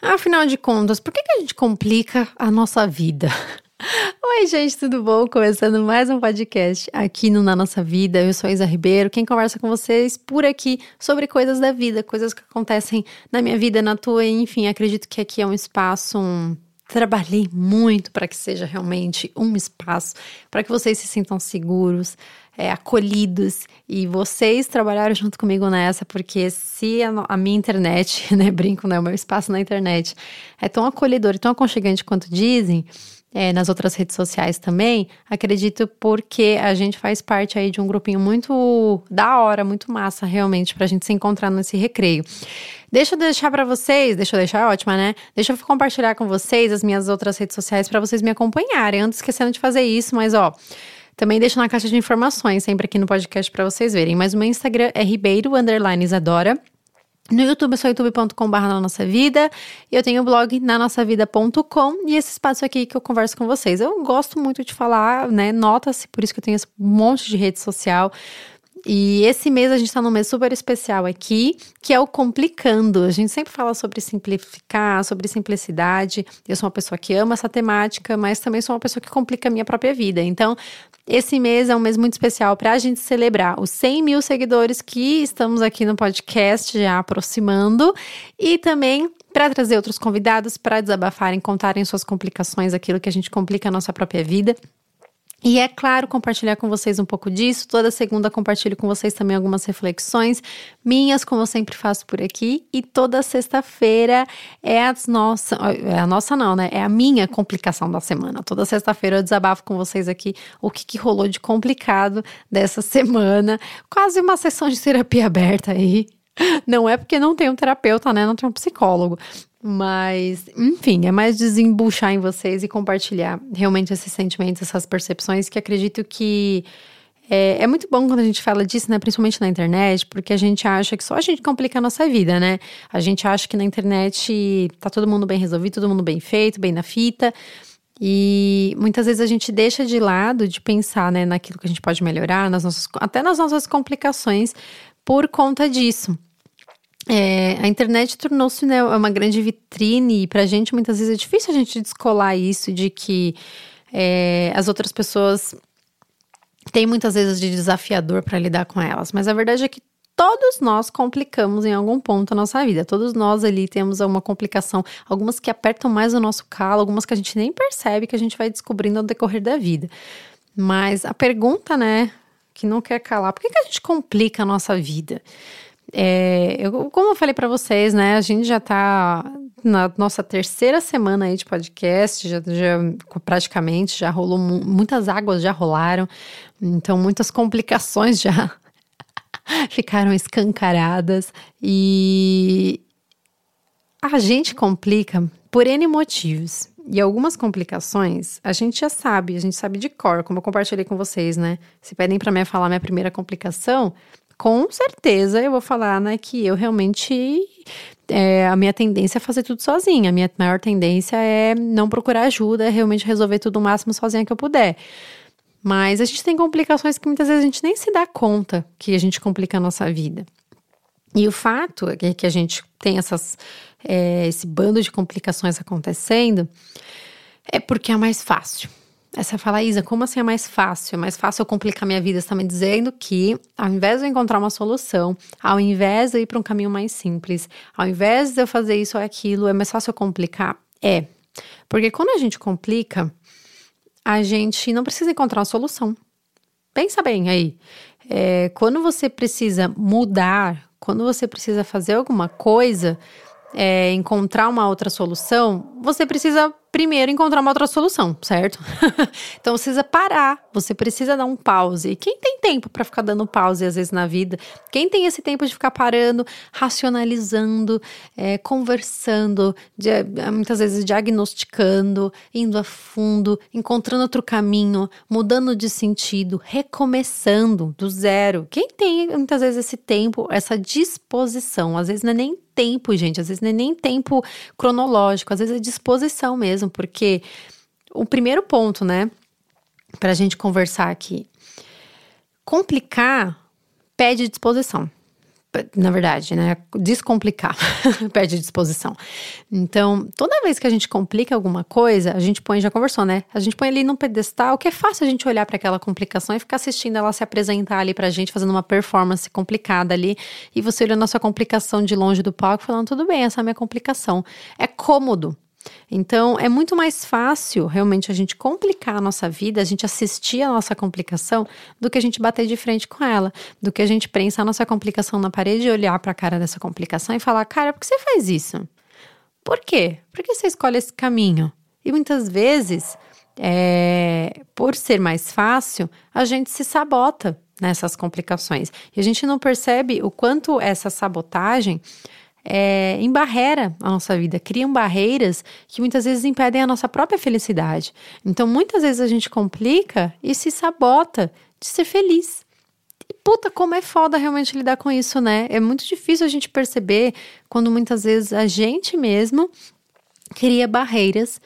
Afinal de contas, por que, que a gente complica a nossa vida? Oi, gente, tudo bom? Começando mais um podcast aqui no Na Nossa Vida. Eu sou a Isa Ribeiro, quem conversa com vocês por aqui sobre coisas da vida, coisas que acontecem na minha vida, na tua, enfim, acredito que aqui é um espaço. Um... Trabalhei muito para que seja realmente um espaço para que vocês se sintam seguros, é, acolhidos e vocês trabalharam junto comigo nessa, porque se a, a, minha internet, né, brinco, né, o meu espaço na internet é tão acolhedor e tão aconchegante quanto dizem, é, nas outras redes sociais também, acredito porque a gente faz parte aí de um grupinho muito da hora, muito massa realmente pra gente se encontrar nesse recreio. Deixa eu deixar para vocês, deixa eu deixar ótima, né? Deixa eu compartilhar com vocês as minhas outras redes sociais para vocês me acompanharem. Antes esquecendo de fazer isso, mas ó, também deixo na caixa de informações, sempre aqui no podcast para vocês verem. Mas o meu Instagram é ribeiro, underline Isadora. No YouTube, eu sou youtube.com.br na nossa vida. E eu tenho o blog na nossa vida.com e esse espaço aqui que eu converso com vocês. Eu gosto muito de falar, né? Nota-se, por isso que eu tenho esse monte de rede social. E esse mês a gente está num mês super especial aqui, que é o Complicando. A gente sempre fala sobre simplificar, sobre simplicidade. Eu sou uma pessoa que ama essa temática, mas também sou uma pessoa que complica a minha própria vida. Então, esse mês é um mês muito especial para a gente celebrar os 100 mil seguidores que estamos aqui no podcast já aproximando e também para trazer outros convidados para desabafarem, contarem suas complicações, aquilo que a gente complica a nossa própria vida. E é claro, compartilhar com vocês um pouco disso. Toda segunda compartilho com vocês também algumas reflexões minhas, como eu sempre faço por aqui. E toda sexta-feira é a nossa, é a nossa não, né? É a minha complicação da semana. Toda sexta-feira eu desabafo com vocês aqui o que, que rolou de complicado dessa semana. Quase uma sessão de terapia aberta aí. Não é porque não tem um terapeuta, né? Não tem um psicólogo. Mas, enfim, é mais desembuchar em vocês e compartilhar realmente esses sentimentos, essas percepções que acredito que é, é, muito bom quando a gente fala disso, né? Principalmente na internet, porque a gente acha que só a gente complica a nossa vida, né? A gente acha que na internet tá todo mundo bem resolvido, todo mundo bem feito, bem na fita. E muitas vezes a gente deixa de lado de pensar, né, naquilo que a gente pode melhorar, nas nossas, até nas nossas complicações por conta disso. É, a internet tornou-se né, uma grande vitrine e para a gente muitas vezes é difícil a gente descolar isso de que é, as outras pessoas têm muitas vezes de desafiador para lidar com elas, mas a verdade é que todos nós complicamos em algum ponto a nossa vida. Todos nós ali temos uma complicação, algumas que apertam mais o nosso calo, algumas que a gente nem percebe que a gente vai descobrindo ao decorrer da vida. Mas a pergunta, né, que não quer calar, por que, que a gente complica a nossa vida? É, eu, como eu falei para vocês, né? A gente já tá na nossa terceira semana aí de podcast, já, já praticamente já rolou muitas águas já rolaram, então muitas complicações já ficaram escancaradas e a gente complica por N motivos. E algumas complicações a gente já sabe, a gente sabe de cor, como eu compartilhei com vocês, né? Se pedem para mim falar minha primeira complicação, com certeza eu vou falar, né, que eu realmente. É, a minha tendência é fazer tudo sozinha. A minha maior tendência é não procurar ajuda, é realmente resolver tudo o máximo sozinha que eu puder. Mas a gente tem complicações que muitas vezes a gente nem se dá conta que a gente complica a nossa vida. E o fato é que a gente tem essas, é, esse bando de complicações acontecendo é porque é mais fácil. Aí você fala, Isa, como assim é mais fácil? É mais fácil eu complicar minha vida? Você está me dizendo que, ao invés de eu encontrar uma solução, ao invés de eu ir para um caminho mais simples, ao invés de eu fazer isso ou aquilo, é mais fácil eu complicar? É. Porque quando a gente complica, a gente não precisa encontrar uma solução. Pensa bem aí. É, quando você precisa mudar, quando você precisa fazer alguma coisa, é, encontrar uma outra solução, você precisa primeiro encontrar uma outra solução, certo? então você precisa parar, você precisa dar um pause. E quem tem tempo para ficar dando pause às vezes na vida? Quem tem esse tempo de ficar parando, racionalizando, é, conversando, de, muitas vezes diagnosticando, indo a fundo, encontrando outro caminho, mudando de sentido, recomeçando do zero? Quem tem muitas vezes esse tempo, essa disposição? Às vezes não é nem tempo, gente, às vezes não é nem tempo cronológico, às vezes é disposição mesmo mesmo, porque o primeiro ponto, né, para a gente conversar aqui, complicar pede disposição. na verdade, né? Descomplicar, perde disposição. Então, toda vez que a gente complica alguma coisa, a gente põe, já conversou, né? A gente põe ali num pedestal, que é fácil a gente olhar para aquela complicação e ficar assistindo ela se apresentar ali pra gente, fazendo uma performance complicada ali, e você olhando a sua complicação de longe do palco, falando, tudo bem, essa é a minha complicação. É cômodo, então, é muito mais fácil realmente a gente complicar a nossa vida, a gente assistir a nossa complicação, do que a gente bater de frente com ela, do que a gente prensar a nossa complicação na parede e olhar para a cara dessa complicação e falar: cara, por que você faz isso? Por quê? Por que você escolhe esse caminho? E muitas vezes, é, por ser mais fácil, a gente se sabota nessas complicações. E a gente não percebe o quanto essa sabotagem é, embarrera a nossa vida, criam barreiras que muitas vezes impedem a nossa própria felicidade. Então, muitas vezes a gente complica e se sabota de ser feliz. E puta, como é foda realmente lidar com isso, né? É muito difícil a gente perceber quando muitas vezes a gente mesmo cria barreiras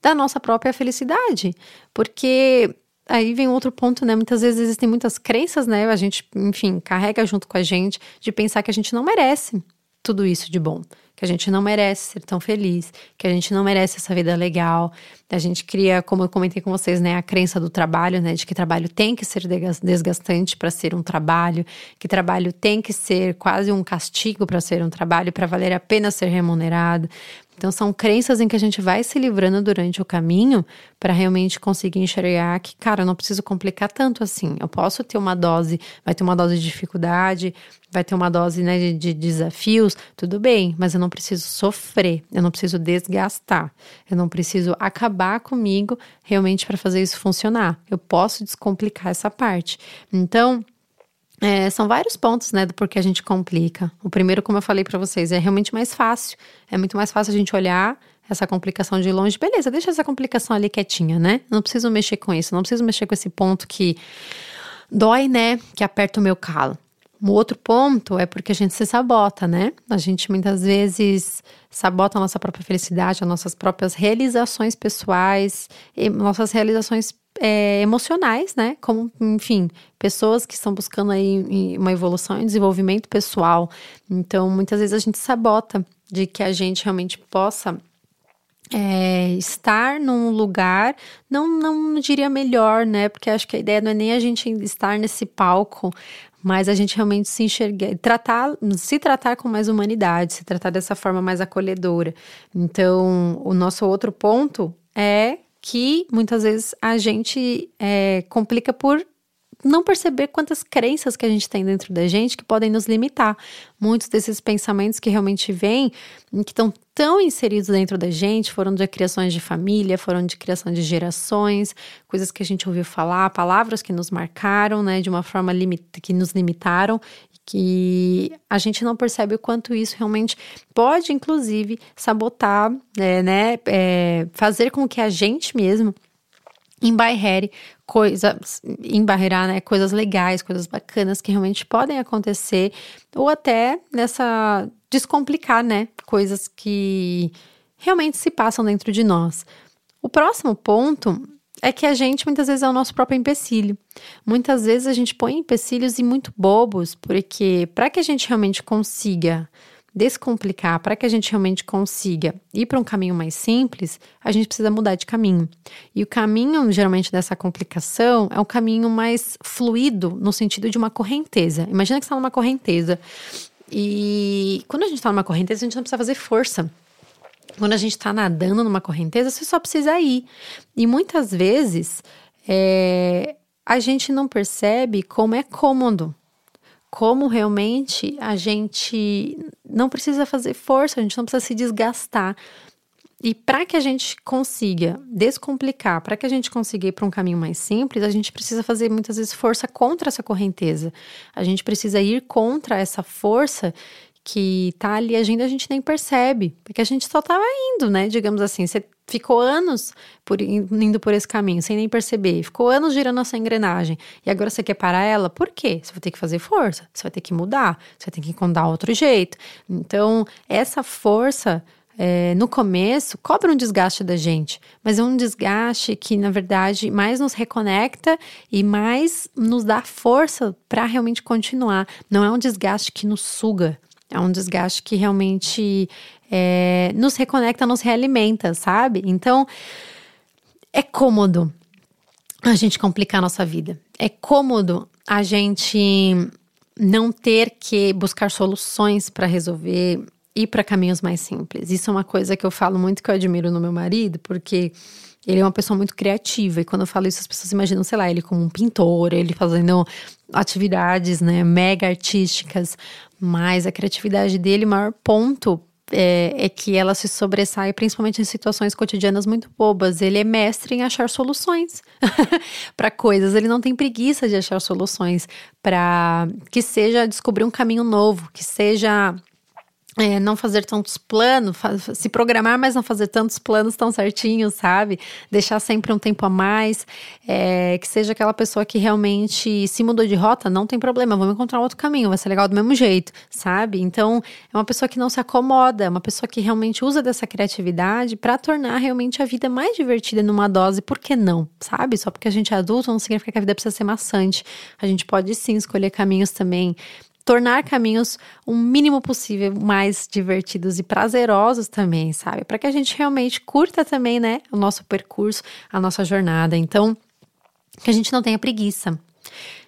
da nossa própria felicidade. Porque aí vem outro ponto, né? Muitas vezes existem muitas crenças, né? A gente, enfim, carrega junto com a gente de pensar que a gente não merece tudo isso de bom. Que a gente não merece ser tão feliz, que a gente não merece essa vida legal. A gente cria, como eu comentei com vocês, né, a crença do trabalho, né, de que trabalho tem que ser desgastante para ser um trabalho, que trabalho tem que ser quase um castigo para ser um trabalho, para valer a pena ser remunerado. Então, são crenças em que a gente vai se livrando durante o caminho para realmente conseguir enxergar que, cara, eu não preciso complicar tanto assim. Eu posso ter uma dose, vai ter uma dose de dificuldade, vai ter uma dose né, de, de desafios, tudo bem, mas eu não preciso sofrer, eu não preciso desgastar, eu não preciso acabar comigo realmente para fazer isso funcionar. Eu posso descomplicar essa parte. Então, é, são vários pontos, né, do porquê a gente complica. O primeiro, como eu falei para vocês, é realmente mais fácil. É muito mais fácil a gente olhar essa complicação de longe. Beleza, deixa essa complicação ali quietinha, né? Não preciso mexer com isso, não preciso mexer com esse ponto que dói, né? Que aperta o meu calo. O outro ponto é porque a gente se sabota, né? A gente muitas vezes sabota a nossa própria felicidade, as nossas próprias realizações pessoais, nossas realizações é, emocionais, né? Como, enfim, pessoas que estão buscando aí uma evolução e desenvolvimento pessoal. Então, muitas vezes a gente sabota de que a gente realmente possa é, estar num lugar, não, não diria melhor, né? Porque acho que a ideia não é nem a gente estar nesse palco, mas a gente realmente se enxergar, tratar, se tratar com mais humanidade, se tratar dessa forma mais acolhedora. Então, o nosso outro ponto é que muitas vezes a gente é, complica por não perceber quantas crenças que a gente tem dentro da gente que podem nos limitar. Muitos desses pensamentos que realmente vêm, que estão tão inseridos dentro da gente, foram de criações de família, foram de criação de gerações, coisas que a gente ouviu falar, palavras que nos marcaram, né, de uma forma limita, que nos limitaram que a gente não percebe o quanto isso realmente pode, inclusive, sabotar, é, né, é, fazer com que a gente mesmo embarrere coisas, embarrear, né, coisas legais, coisas bacanas que realmente podem acontecer, ou até nessa descomplicar, né, coisas que realmente se passam dentro de nós. O próximo ponto é que a gente muitas vezes é o nosso próprio empecilho. Muitas vezes a gente põe empecilhos e muito bobos, porque para que a gente realmente consiga descomplicar, para que a gente realmente consiga ir para um caminho mais simples, a gente precisa mudar de caminho. E o caminho, geralmente, dessa complicação é um caminho mais fluido, no sentido de uma correnteza. Imagina que você está numa correnteza. E quando a gente está numa correnteza, a gente não precisa fazer força. Quando a gente está nadando numa correnteza, você só precisa ir. E muitas vezes é, a gente não percebe como é cômodo, como realmente a gente não precisa fazer força, a gente não precisa se desgastar. E para que a gente consiga descomplicar, para que a gente consiga ir para um caminho mais simples, a gente precisa fazer muitas vezes força contra essa correnteza. A gente precisa ir contra essa força que tá ali agindo, a gente nem percebe, porque a gente só tava indo, né? Digamos assim, você ficou anos por, indo por esse caminho, sem nem perceber, ficou anos girando essa engrenagem, e agora você quer parar ela, por quê? Você vai ter que fazer força, você vai ter que mudar, você vai ter que encontrar outro jeito. Então, essa força é, no começo, cobra um desgaste da gente, mas é um desgaste que, na verdade, mais nos reconecta e mais nos dá força para realmente continuar. Não é um desgaste que nos suga, é um desgaste que realmente é, nos reconecta, nos realimenta, sabe? Então, é cômodo a gente complicar a nossa vida. É cômodo a gente não ter que buscar soluções para resolver ir para caminhos mais simples. Isso é uma coisa que eu falo muito que eu admiro no meu marido, porque ele é uma pessoa muito criativa. E quando eu falo isso, as pessoas imaginam, sei lá, ele como um pintor, ele fazendo atividades, né, mega artísticas. Mas a criatividade dele, maior ponto é, é, que ela se sobressai principalmente em situações cotidianas muito bobas. Ele é mestre em achar soluções para coisas. Ele não tem preguiça de achar soluções para que seja descobrir um caminho novo, que seja é, não fazer tantos planos, se programar, mas não fazer tantos planos tão certinhos, sabe? Deixar sempre um tempo a mais, é, que seja aquela pessoa que realmente se mudou de rota, não tem problema, vamos encontrar outro caminho, vai ser legal do mesmo jeito, sabe? Então, é uma pessoa que não se acomoda, é uma pessoa que realmente usa dessa criatividade para tornar realmente a vida mais divertida numa dose, por que não, sabe? Só porque a gente é adulto não significa que a vida precisa ser maçante. A gente pode sim escolher caminhos também tornar caminhos o mínimo possível mais divertidos e prazerosos também, sabe? Para que a gente realmente curta também, né, o nosso percurso, a nossa jornada. Então, que a gente não tenha preguiça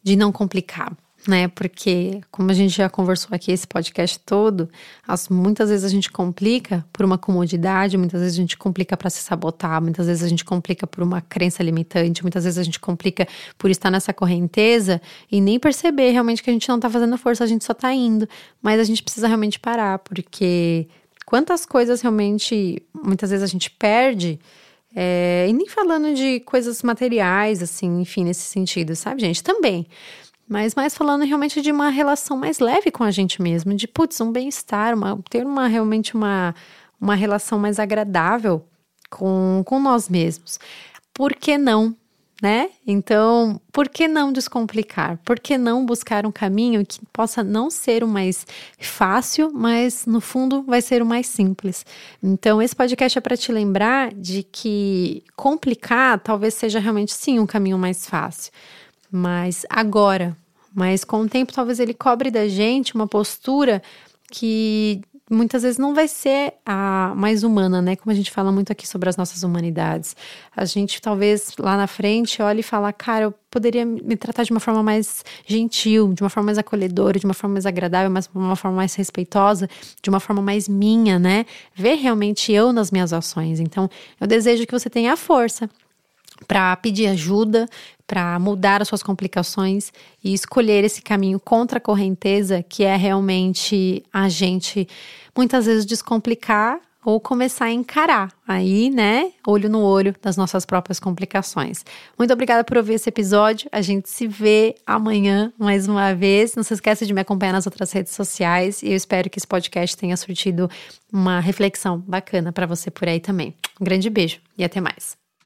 de não complicar né? Porque, como a gente já conversou aqui esse podcast todo, as, muitas vezes a gente complica por uma comodidade, muitas vezes a gente complica para se sabotar, muitas vezes a gente complica por uma crença limitante, muitas vezes a gente complica por estar nessa correnteza e nem perceber realmente que a gente não tá fazendo força, a gente só tá indo. Mas a gente precisa realmente parar, porque quantas coisas realmente, muitas vezes a gente perde. É, e nem falando de coisas materiais, assim, enfim, nesse sentido, sabe, gente? Também mas mais falando realmente de uma relação mais leve com a gente mesmo, de putz, um bem-estar, ter uma realmente uma, uma relação mais agradável com, com nós mesmos. Por que não? Né? Então, por que não descomplicar? Por que não buscar um caminho que possa não ser o mais fácil, mas no fundo vai ser o mais simples? Então, esse podcast é para te lembrar de que complicar talvez seja realmente sim um caminho mais fácil mas agora. Mas com o tempo, talvez ele cobre da gente uma postura que muitas vezes não vai ser a mais humana, né? Como a gente fala muito aqui sobre as nossas humanidades. A gente talvez lá na frente olhe e fala, cara, eu poderia me tratar de uma forma mais gentil, de uma forma mais acolhedora, de uma forma mais agradável, mas de uma forma mais respeitosa, de uma forma mais minha, né? Ver realmente eu nas minhas ações. Então, eu desejo que você tenha a força para pedir ajuda, para mudar as suas complicações e escolher esse caminho contra a correnteza, que é realmente a gente muitas vezes descomplicar ou começar a encarar aí, né, olho no olho das nossas próprias complicações. Muito obrigada por ouvir esse episódio. A gente se vê amanhã mais uma vez. Não se esqueça de me acompanhar nas outras redes sociais e eu espero que esse podcast tenha surtido uma reflexão bacana para você por aí também. Um grande beijo e até mais.